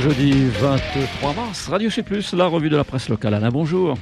jeudi 23 mars, Radio C+, la revue de la presse locale. Alain, bonjour.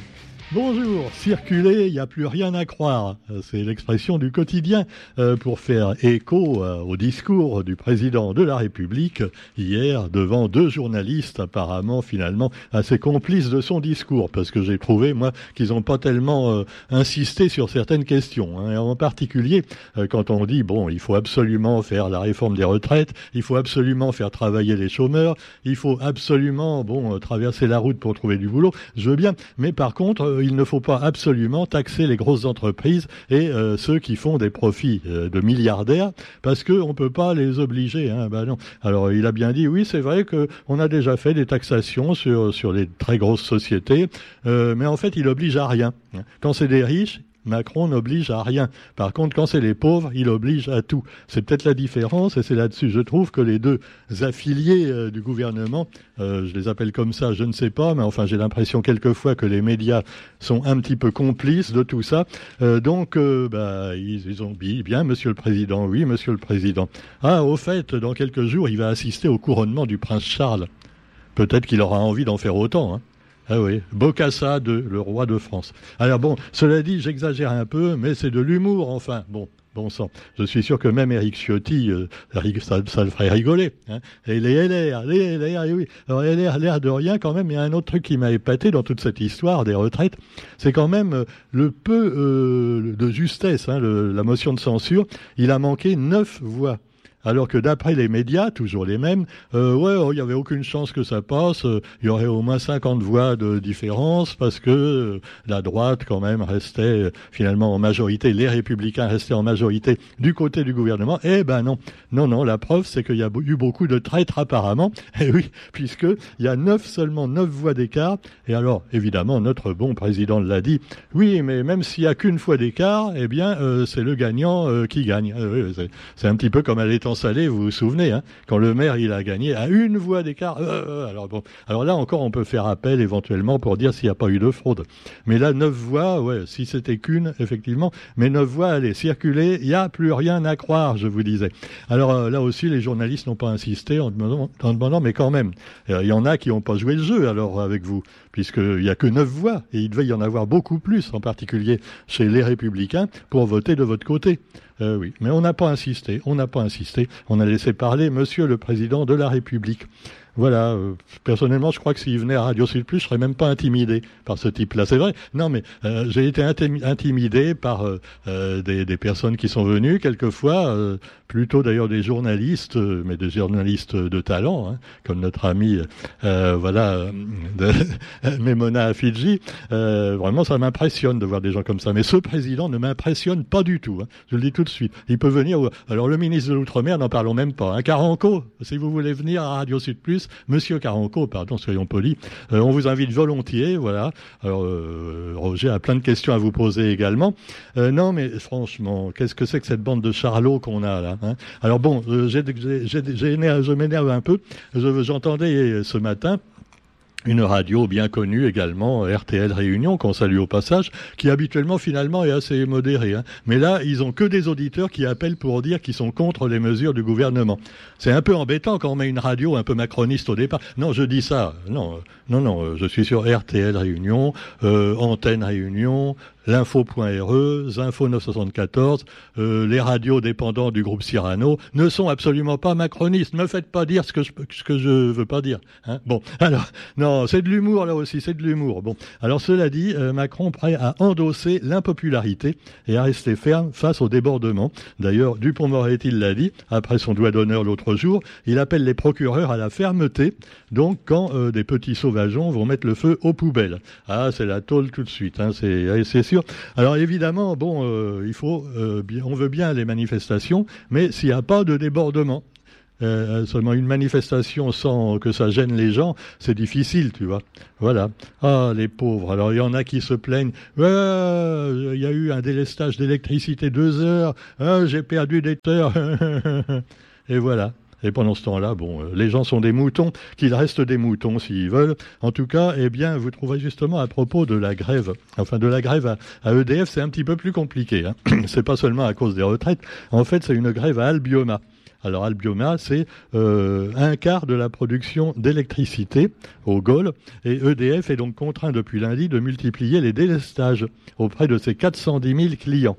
Bonjour, circuler, il n'y a plus rien à croire. C'est l'expression du quotidien euh, pour faire écho euh, au discours du président de la République hier devant deux journalistes apparemment finalement assez complices de son discours parce que j'ai trouvé moi qu'ils n'ont pas tellement euh, insisté sur certaines questions. Hein. En particulier quand on dit bon il faut absolument faire la réforme des retraites, il faut absolument faire travailler les chômeurs, il faut absolument bon traverser la route pour trouver du boulot. Je veux bien, mais par contre il ne faut pas absolument taxer les grosses entreprises et euh, ceux qui font des profits euh, de milliardaires parce qu'on ne peut pas les obliger. Hein. Ben non. Alors il a bien dit, oui, c'est vrai qu'on a déjà fait des taxations sur, sur les très grosses sociétés, euh, mais en fait, il oblige à rien. Quand c'est des riches, Macron n'oblige à rien. Par contre, quand c'est les pauvres, il oblige à tout. C'est peut-être la différence, et c'est là-dessus, je trouve que les deux affiliés euh, du gouvernement, euh, je les appelle comme ça, je ne sais pas, mais enfin j'ai l'impression quelquefois que les médias sont un petit peu complices de tout ça. Euh, donc, bah, ils, ont dit, bien, Monsieur le Président, oui, Monsieur le Président. Ah, au fait, dans quelques jours, il va assister au couronnement du prince Charles. Peut-être qu'il aura envie d'en faire autant. Hein. Ah oui, Bocassa de le roi de France. Alors bon, cela dit, j'exagère un peu, mais c'est de l'humour, enfin. Bon, bon sang. Je suis sûr que même Eric Ciotti, euh, ça, le ferait rigoler. Hein. Et les LR, les LR, oui. Alors LR, l'air de rien quand même, il y a un autre truc qui m'a épaté dans toute cette histoire des retraites, c'est quand même euh, le peu euh, de justesse, hein, la motion de censure. Il a manqué neuf voix alors que d'après les médias, toujours les mêmes, euh, ouais, oh, il n'y avait aucune chance que ça passe, euh, il y aurait au moins 50 voix de différence parce que euh, la droite quand même restait finalement en majorité, les républicains restaient en majorité du côté du gouvernement. Eh ben non, non, non, la preuve c'est qu'il y a eu beaucoup de traîtres apparemment, et eh oui, puisque y a neuf seulement neuf voix d'écart, et alors évidemment notre bon président l'a dit, oui, mais même s'il n'y a qu'une fois d'écart, eh bien c'est le gagnant qui gagne. c'est un petit peu comme à l'état Vous vous souvenez, hein, quand le maire a gagné à une voix d'écart. Euh, euh, alors bon, alors là encore on peut faire appel éventuellement pour dire s'il n'y a pas eu de fraude. Mais là neuf voix, ouais, si c'était qu'une effectivement, mais neuf voix, allez circuler, il n'y a plus rien à croire, je vous disais. Alors euh, là aussi les journalistes n'ont pas insisté en demandant, en demandant mais quand même, il y en a qui n'ont pas joué le jeu alors avec vous, puisqu'il n'y a que neuf voix et il devait y en avoir beaucoup plus, en particulier chez les Républicains, pour voter de votre côté. Euh, oui, mais on n'a pas insisté, on n'a pas insisté, on a laissé parler Monsieur le Président de la République. Voilà, euh, personnellement, je crois que s'il venait à Radio Sud Plus, je serais même pas intimidé par ce type-là. C'est vrai. Non, mais euh, j'ai été intimidé par euh, des, personnes qui sont venues, quelquefois, plutôt d'ailleurs des journalistes, mais des journalistes de talent, hein, comme notre ami, voilà, Memona Fidji. vraiment, ça m'impressionne de voir des gens comme ça. Mais ce président ne m'impressionne pas du tout. Hein, je le dis tout de suite. Il peut venir. Alors le ministre de l'Outre-mer, n'en parlons même pas. Hein, Caranco, si vous voulez venir à Radio Sud Plus Monsieur Caranco, pardon, soyons polis, euh, on vous invite volontiers, voilà. Euh, Roger a plein de questions à vous poser également. Euh, non, mais franchement, qu'est-ce que c'est que cette bande de charlots qu'on a là hein? Alors bon, je m'énerve un peu. J'entendais ce matin une radio bien connue également, RTL Réunion, qu'on salue au passage, qui habituellement finalement est assez modérée. Hein. Mais là, ils ont que des auditeurs qui appellent pour dire qu'ils sont contre les mesures du gouvernement. C'est un peu embêtant quand on met une radio un peu macroniste au départ. Non, je dis ça. Non, non, non. Je suis sur RTL Réunion, euh, Antenne Réunion, l'info.re, Zinfo 974, euh, les radios dépendants du groupe Cyrano ne sont absolument pas macronistes. Ne me faites pas dire ce que je, ce veux pas dire. Hein. Bon, alors, non, c'est de l'humour là aussi, c'est de l'humour. Bon, alors cela dit, euh, Macron prêt à endosser l'impopularité et à rester ferme face au débordement. D'ailleurs, Dupont-Moretti l'a dit, après son doigt d'honneur l'autre jour, il appelle les procureurs à la fermeté, donc quand euh, des petits sauvageons vont mettre le feu aux poubelles. Ah, c'est la tôle tout de suite, hein, c'est sûr alors évidemment, bon, euh, il faut, euh, on veut bien les manifestations, mais s'il n'y a pas de débordement, euh, seulement une manifestation sans que ça gêne les gens, c'est difficile, tu vois. Voilà. Ah, les pauvres. Alors, il y en a qui se plaignent. il y a eu un délestage d'électricité deux heures. Ah, j'ai perdu des heures. Et voilà. Et pendant ce temps-là, bon, euh, les gens sont des moutons, qu'ils restent des moutons s'ils veulent. En tout cas, eh bien, vous trouverez justement à propos de la grève, enfin de la grève à, EDF, c'est un petit peu plus compliqué. Hein. c'est pas seulement à cause des retraites. En fait, c'est une grève à Albioma. Alors Albioma, c'est euh, un quart de la production d'électricité au GOL, et EDF est donc contraint depuis lundi de multiplier les délestages auprès de ses 410 000 clients.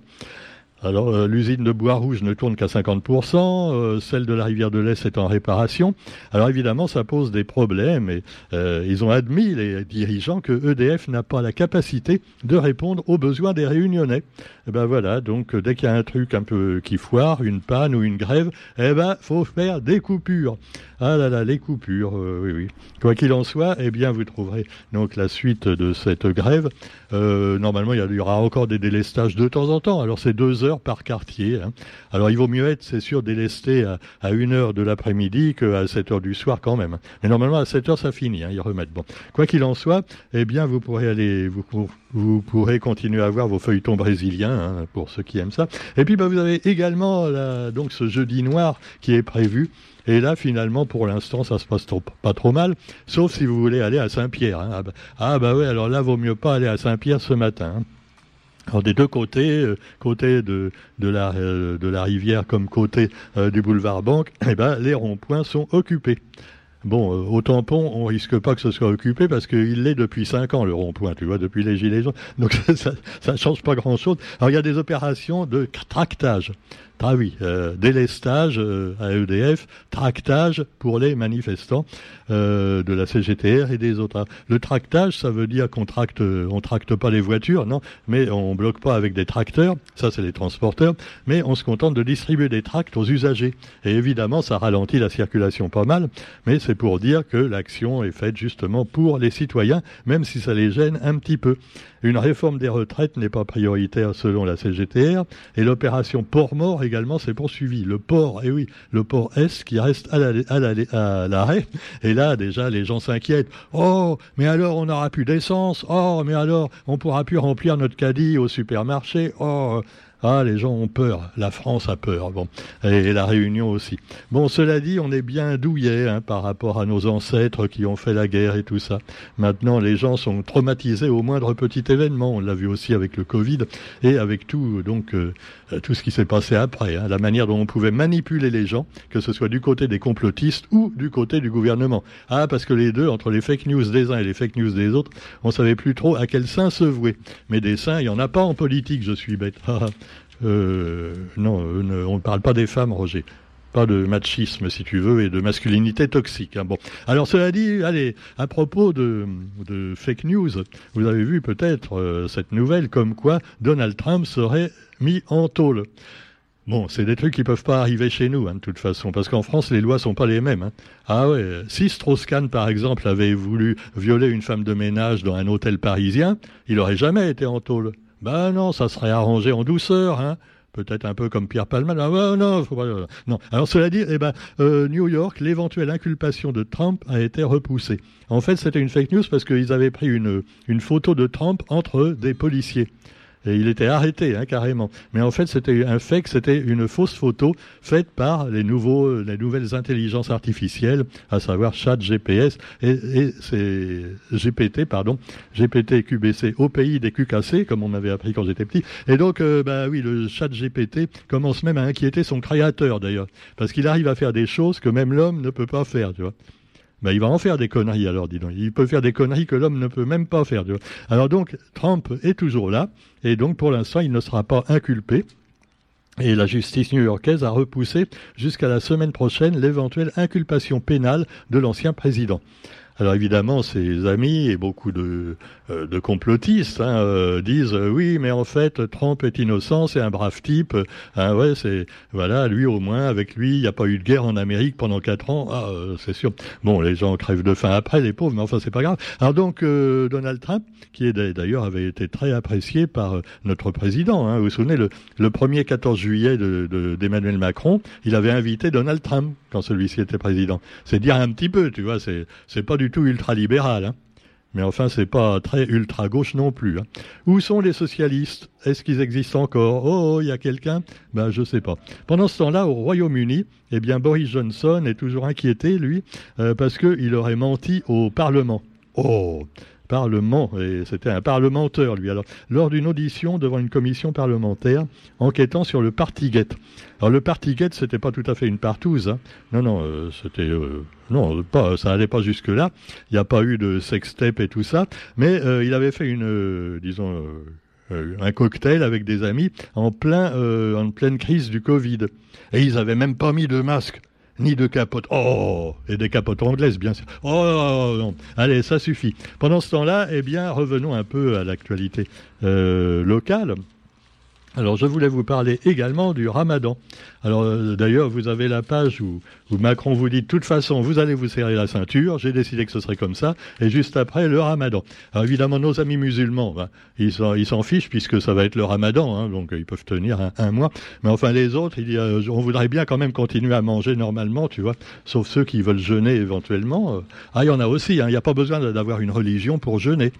Alors euh, l'usine de Bois-Rouge ne tourne qu'à 50%, euh, celle de la rivière de l'Est est en réparation. Alors évidemment, ça pose des problèmes et euh, ils ont admis, les dirigeants, que EDF n'a pas la capacité de répondre aux besoins des réunionnais. Et eh ben voilà, donc dès qu'il y a un truc un peu qui foire, une panne ou une grève, eh ben faut faire des coupures. Ah là là, les coupures, oui oui. Quoi qu'il en soit, eh bien vous trouverez donc la suite de cette grève. normalement, il y aura encore des délestages de temps en temps. Alors c'est deux heures par quartier. Hein. Alors il vaut mieux être, c'est sûr, délesté à, à 1 heure de l'après-midi qu'à 7 heures du soir quand même. Mais normalement à 7 heures ça finit, hein, ils. Bon, quoi qu'il en soit, eh bien vous pourrez aller, vous, pourrez continuer à voir vos feuilletons brésiliens hein, pour ceux qui aiment ça. Et puis bah, vous avez également donc ce jeudi noir qui est prévu. Et là, finalement, pour l'instant, ça se passe pas trop mal, sauf si vous voulez aller à Saint-Pierre. Hein. Ah, bah, ah bah ouais, alors là, vaut mieux pas aller à Saint-Pierre ce matin. Alors des deux côtés, euh, côté de, de, la, euh, de la rivière comme côté euh, du boulevard Banque, eh ben, les ronds-points sont occupés. Bon, au tampon, on risque pas que ce soit occupé parce qu'il l'est depuis cinq ans, le rond-point, tu vois, depuis les Gilets jaunes. Donc ça, ça, change pas grand-chose. Alors il y a des opérations de tractage. Ah oui, euh, délestage euh, à EDF, tractage pour les manifestants euh, de la CGTR et des autres. Le tractage, ça veut dire qu'on tracte, on tracte pas les voitures, non, mais on bloque pas avec des tracteurs, ça c'est les transporteurs, mais on se contente de distribuer des tracts aux usagers. Et évidemment, ça ralentit la circulation pas mal, mais c'est pour dire que l'action est faite justement pour les citoyens, même si ça les gêne un petit peu. Une réforme des retraites n'est pas prioritaire selon la CGTR, et l'opération Port-Mort également s'est poursuivi. Le port, et eh oui, le port S qui reste à l'arrêt. Et là, déjà, les gens s'inquiètent. Oh, mais alors on n'aura plus d'essence? Oh, mais alors on pourra plus remplir notre caddie au supermarché? Oh, ah, les gens ont peur. La France a peur. Bon, et la Réunion aussi. Bon, cela dit, on est bien douillet hein, par rapport à nos ancêtres qui ont fait la guerre et tout ça. Maintenant, les gens sont traumatisés au moindre petit événement. On l'a vu aussi avec le Covid et avec tout, donc euh, tout ce qui s'est passé après. Hein, la manière dont on pouvait manipuler les gens, que ce soit du côté des complotistes ou du côté du gouvernement. Ah, parce que les deux, entre les fake news des uns et les fake news des autres, on savait plus trop à quel sein se vouer. Mais des saints, il y en a pas en politique. Je suis bête. Euh, non, euh, on ne parle pas des femmes, Roger. Pas de machisme, si tu veux, et de masculinité toxique. Hein. Bon. Alors, cela dit, allez, à propos de, fake news, vous avez vu peut-être euh, cette nouvelle comme quoi Donald Trump serait mis en tôle. Bon, c'est des trucs qui peuvent pas arriver chez nous, hein, de toute façon, parce qu'en France, les lois sont pas les mêmes. Hein. Ah ouais, si Strauss-Kahn, par exemple, avait voulu violer une femme de ménage dans un hôtel parisien, il aurait jamais été en tôle. Ben non, ça serait arrangé en douceur, hein. Peut-être un peu comme Pierre Palman. Ah, non, faut pas, non. Alors cela dit, eh ben, euh, New York, l'éventuelle inculpation de Trump a été repoussée. En fait, c'était une fake news parce qu'ils avaient pris une, une photo de Trump entre des policiers. Et il était arrêté, hein, carrément. Mais en fait, c'était un fake, c'était une fausse photo faite par les, nouveaux, les nouvelles intelligences artificielles, à savoir Chat GPS et, et GPT, pardon, GPT QBC au pays des QKC, comme on m'avait appris quand j'étais petit. Et donc, euh, bah oui, le Chat GPT commence même à inquiéter son créateur, d'ailleurs, parce qu'il arrive à faire des choses que même l'homme ne peut pas faire, tu vois ben, il va en faire des conneries alors, dis donc. Il peut faire des conneries que l'homme ne peut même pas faire. Alors donc, Trump est toujours là, et donc pour l'instant, il ne sera pas inculpé. Et la justice new-yorkaise a repoussé jusqu'à la semaine prochaine l'éventuelle inculpation pénale de l'ancien président. Alors évidemment, ses amis et beaucoup de, euh, de complotistes hein, euh, disent euh, oui, mais en fait, Trump est innocent, c'est un brave type. Hein, ouais, c'est voilà, lui au moins, avec lui, il n'y a pas eu de guerre en Amérique pendant quatre ans. Ah, c'est sûr. Bon, les gens crèvent de faim après, les pauvres, mais enfin, c'est pas grave. Alors donc, Donald Trump, qui d'ailleurs avait été très apprécié par notre président. Hein, vous vous souvenez, le, le premier 14 juillet d'Emmanuel de, Macron, il avait invité Donald Trump quand celui-ci était président. C'est dire un petit peu, tu vois, c'est pas du tout ultra-libéral. Hein. Mais enfin, c'est pas très ultra-gauche non plus. Hein. Où sont les socialistes? Est-ce qu'ils existent encore? Oh, il y a quelqu'un? Ben, je sais pas. Pendant ce temps-là, au Royaume-Uni, eh bien, Boris Johnson est toujours inquiété, lui, euh, parce qu'il aurait menti au Parlement. Oh Parlement. Et c'était un parlementaire, lui. Alors, lors d'une audition devant une commission parlementaire enquêtant sur le Partygate. Alors, le Partygate, c'était pas tout à fait une partouze. Hein. Non, non, euh, c'était... Euh, non, pas, ça allait pas jusque-là. Il n'y a pas eu de sextape et tout ça. Mais euh, il avait fait une, disons... un cocktail avec des amis en plein en pleine crise du Covid et ils avaient même pas mis de masque ni de capote. Oh, et des capotes anglaises, bien sûr. Oh, non. Allez, ça suffit. Pendant ce temps-là, eh bien, revenons un peu à l'actualité euh, locale. Alors je voulais vous parler également du ramadan. Alors euh, d'ailleurs vous avez la page où, Macron vous dit de toute façon vous allez vous serrer la ceinture, j'ai décidé que ce serait comme ça, et juste après le ramadan. Alors évidemment nos amis musulmans, ben, ils s'en fichent puisque ça va être le ramadan, hein, donc ils peuvent tenir un, mois. Mais enfin les autres, y on voudrait bien quand même continuer à manger normalement, tu vois, sauf ceux qui veulent jeûner éventuellement. Ah il y en a aussi, hein, il n'y a pas besoin d'avoir une religion pour jeûner.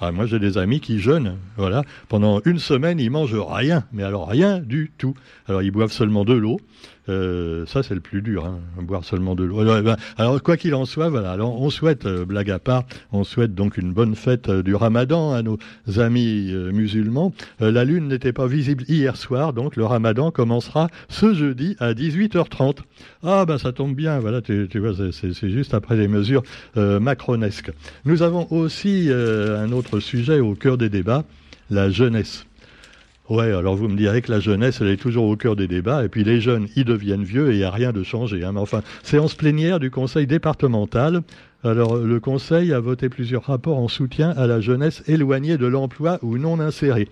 Ah, moi, j'ai des amis qui jeûnent. Voilà. Pendant une semaine, ils mangent rien. Mais alors, rien du tout. Alors, ils boivent seulement de l'eau. Euh, ça, c'est le plus dur, hein, boire seulement de l'eau. Alors, ben, quoi qu'il en soit, voilà. Alors, on souhaite, euh, blague à part, on souhaite donc une bonne fête euh, du Ramadan à nos amis musulmans. la lune n'était pas visible hier soir, donc le Ramadan commencera ce jeudi à 18h30. Ah, ben ça tombe bien. Voilà, tu, tu vois, c'est juste après les mesures macronesques. Nous avons aussi un autre sujet au cœur des débats, la jeunesse. Ouais, alors vous me direz que la jeunesse, elle est toujours au cœur des débats, et puis les jeunes, ils deviennent vieux et il n'y a rien de changé. Hein. Mais enfin, séance plénière du Conseil départemental. Alors, le Conseil a voté plusieurs rapports en soutien à la jeunesse éloignée de l'emploi ou non insérée.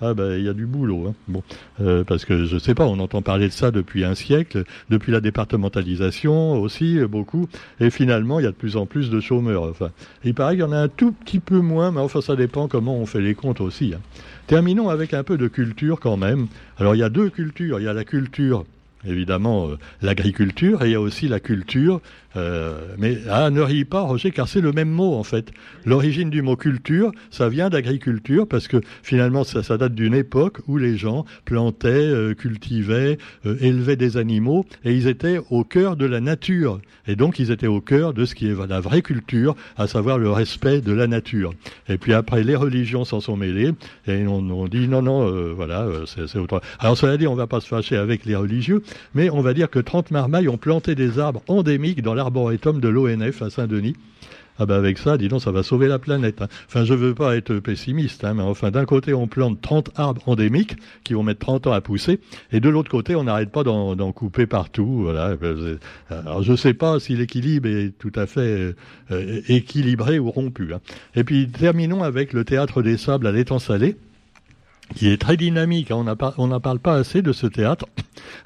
Ah ben il y a du boulot, hein. euh, parce que je sais pas, on entend parler de ça depuis un siècle, depuis la départementalisation aussi beaucoup, et finalement il y a de plus en plus de chômeurs. Enfin, il paraît qu'il y en a un tout petit peu moins, mais enfin ça dépend comment on fait les comptes aussi. Hein. Terminons avec un peu de culture quand même. Alors il y a deux cultures. Il y a la culture évidemment euh, l'agriculture et il y a aussi la culture. Euh, mais ah, ne ris pas, Roger, car c'est le même mot en fait. L'origine du mot culture, ça vient d'agriculture parce que finalement ça, ça date d'une époque où les gens plantaient, euh, cultivaient, élevaient des animaux et ils étaient au cœur de la nature. Et donc ils étaient au cœur de ce qui est la vraie culture, à savoir le respect de la nature. Et puis après les religions s'en sont mêlées et on, on dit non non voilà c'est autre. Alors cela dit on va pas se fâcher avec les religieux mais on va dire que 30 marmailles ont planté des arbres endémiques dans l'arboretum de l'ONF à Saint-Denis. Ah ben avec ça, dis donc, ça va sauver la planète. Hein. Enfin, je veux pas être pessimiste, hein, mais enfin, d'un côté, on plante 30 arbres endémiques qui vont mettre 30 ans à pousser, et de l'autre côté, on n'arrête pas d'en couper partout. Voilà. Alors, je sais pas si l'équilibre est tout à fait euh, équilibré ou rompu. Hein. Et puis, terminons avec le Théâtre des Sables à l'étang salé qui est très dynamique. On n'en parle pas assez de ce théâtre.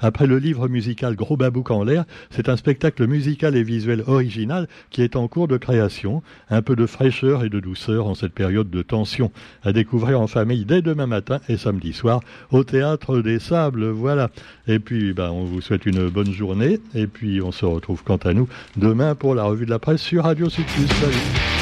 Après le livre musical Gros Babouk en l'air, c'est un spectacle musical et visuel original qui est en cours de création. Un peu de fraîcheur et de douceur en cette période de tension. À découvrir en famille dès demain matin et samedi soir au Théâtre des Sables. Voilà. Et puis, ben, on vous souhaite une bonne journée. Et puis, on se retrouve quant à nous demain pour la revue de la presse sur Radio Sud Salut.